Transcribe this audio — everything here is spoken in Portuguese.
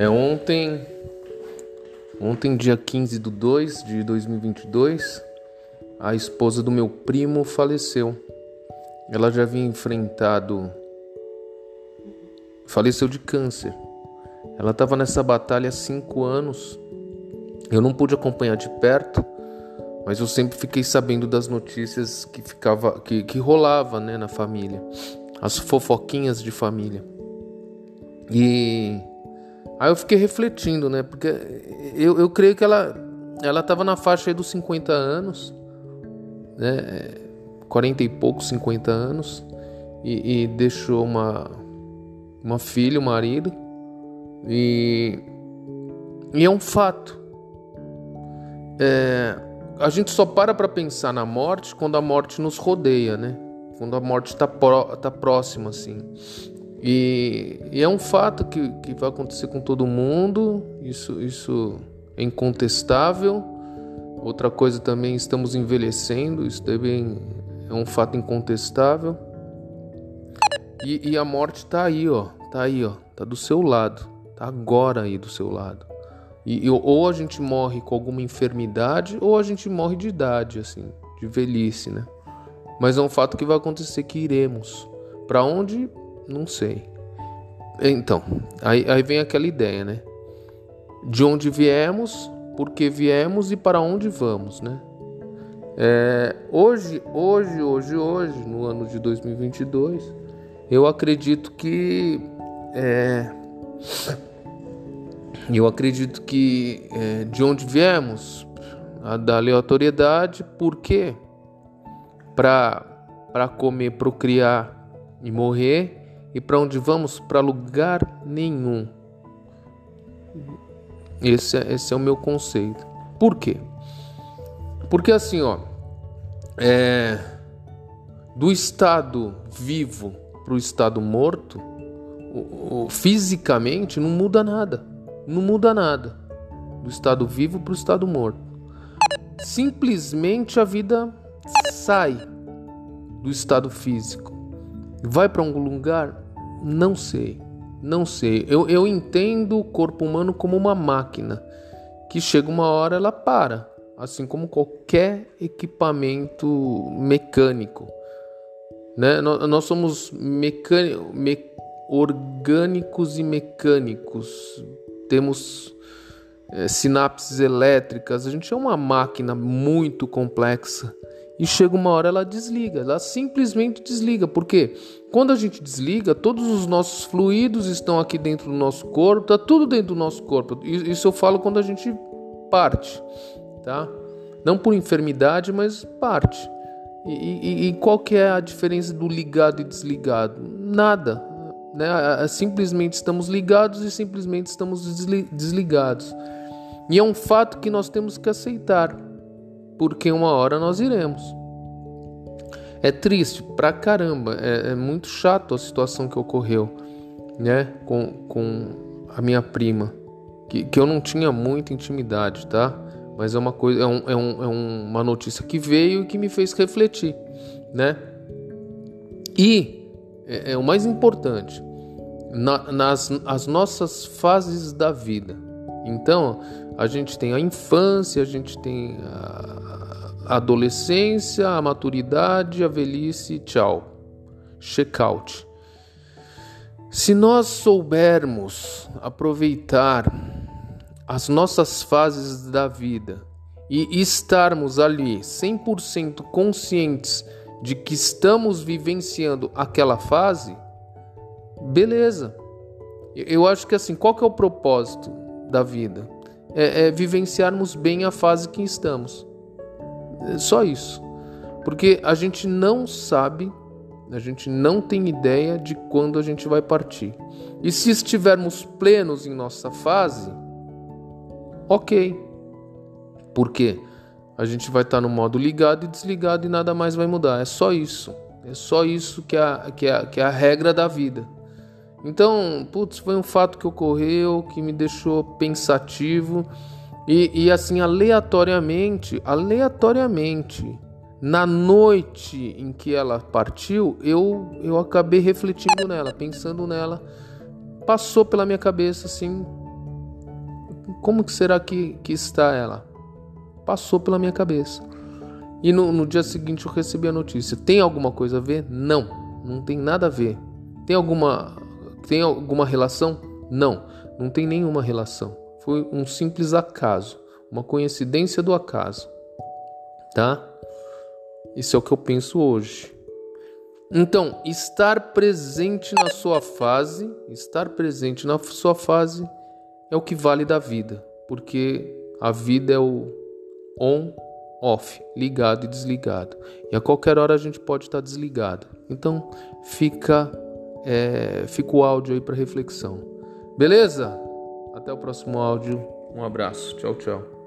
É ontem, ontem dia 15 de 2 de 2022, a esposa do meu primo faleceu. Ela já havia enfrentado faleceu de câncer. Ela estava nessa batalha há cinco anos. Eu não pude acompanhar de perto, mas eu sempre fiquei sabendo das notícias que ficava, que, que rolava, né, na família, as fofoquinhas de família. E Aí eu fiquei refletindo, né? Porque eu, eu creio que ela ela estava na faixa dos 50 anos, né? 40 e poucos, 50 anos, e, e deixou uma, uma filha, um marido, e, e é um fato. É, a gente só para para pensar na morte quando a morte nos rodeia, né? Quando a morte está tá próxima, assim. E, e, é um fato que, que vai acontecer com todo mundo, isso, isso é incontestável. Outra coisa também, estamos envelhecendo, isso também é um fato incontestável. E, e a morte está aí, ó, tá aí, ó, tá do seu lado, tá agora aí do seu lado. E, e ou a gente morre com alguma enfermidade, ou a gente morre de idade, assim, de velhice, né? Mas é um fato que vai acontecer que iremos. Para onde? Não sei. Então, aí, aí vem aquela ideia, né? De onde viemos, por que viemos e para onde vamos, né? É, hoje, hoje, hoje, hoje, no ano de 2022, eu acredito que é, eu acredito que é, de onde viemos, a da aleatoriedade, por quê? Para para comer, procriar e morrer e para onde vamos? Para lugar nenhum. Esse é, esse é o meu conceito. Por quê? Porque assim, ó, é, do estado vivo para o estado morto, o, o, fisicamente não muda nada. Não muda nada. Do estado vivo para o estado morto. Simplesmente a vida sai do estado físico. Vai para algum lugar? Não sei. Não sei. Eu, eu entendo o corpo humano como uma máquina que chega uma hora ela para, assim como qualquer equipamento mecânico. Né? Nós, nós somos mecânicos, me, orgânicos e mecânicos. Temos é, sinapses elétricas. A gente é uma máquina muito complexa e chega uma hora ela desliga, ela simplesmente desliga, porque quando a gente desliga, todos os nossos fluidos estão aqui dentro do nosso corpo, tá tudo dentro do nosso corpo. Isso eu falo quando a gente parte, tá? Não por enfermidade, mas parte. E, e, e qual que é a diferença do ligado e desligado? Nada, né? Simplesmente estamos ligados e simplesmente estamos desligados. E é um fato que nós temos que aceitar porque uma hora nós iremos. É triste pra caramba, é, é muito chato a situação que ocorreu, né, com, com a minha prima, que, que eu não tinha muita intimidade, tá? Mas é uma coisa, é, um, é, um, é uma notícia que veio e que me fez refletir, né? E é, é o mais importante, na, nas as nossas fases da vida. Então, a gente tem a infância, a gente tem a adolescência, a maturidade, a velhice, tchau. Checkout. Se nós soubermos aproveitar as nossas fases da vida e estarmos ali 100% conscientes de que estamos vivenciando aquela fase, beleza. Eu acho que assim, qual que é o propósito da vida? é, é vivenciarmos bem a fase que estamos. É só isso. Porque a gente não sabe, a gente não tem ideia de quando a gente vai partir. E se estivermos plenos em nossa fase, ok. Porque a gente vai estar no modo ligado e desligado e nada mais vai mudar. É só isso. É só isso que é, que é, que é a regra da vida. Então, putz, foi um fato que ocorreu que me deixou pensativo e, e assim, aleatoriamente, aleatoriamente, na noite em que ela partiu, eu, eu acabei refletindo nela, pensando nela. Passou pela minha cabeça assim, como que será que, que está ela? Passou pela minha cabeça. E no, no dia seguinte eu recebi a notícia. Tem alguma coisa a ver? Não, não tem nada a ver. Tem alguma, tem alguma relação? Não, não tem nenhuma relação. Foi um simples acaso, uma coincidência do acaso. Tá? Isso é o que eu penso hoje. Então, estar presente na sua fase, estar presente na sua fase é o que vale da vida, porque a vida é o on off, ligado e desligado. E a qualquer hora a gente pode estar desligado. Então, fica é, fica o áudio aí para reflexão. Beleza? Até o próximo áudio. Um abraço. Tchau, tchau.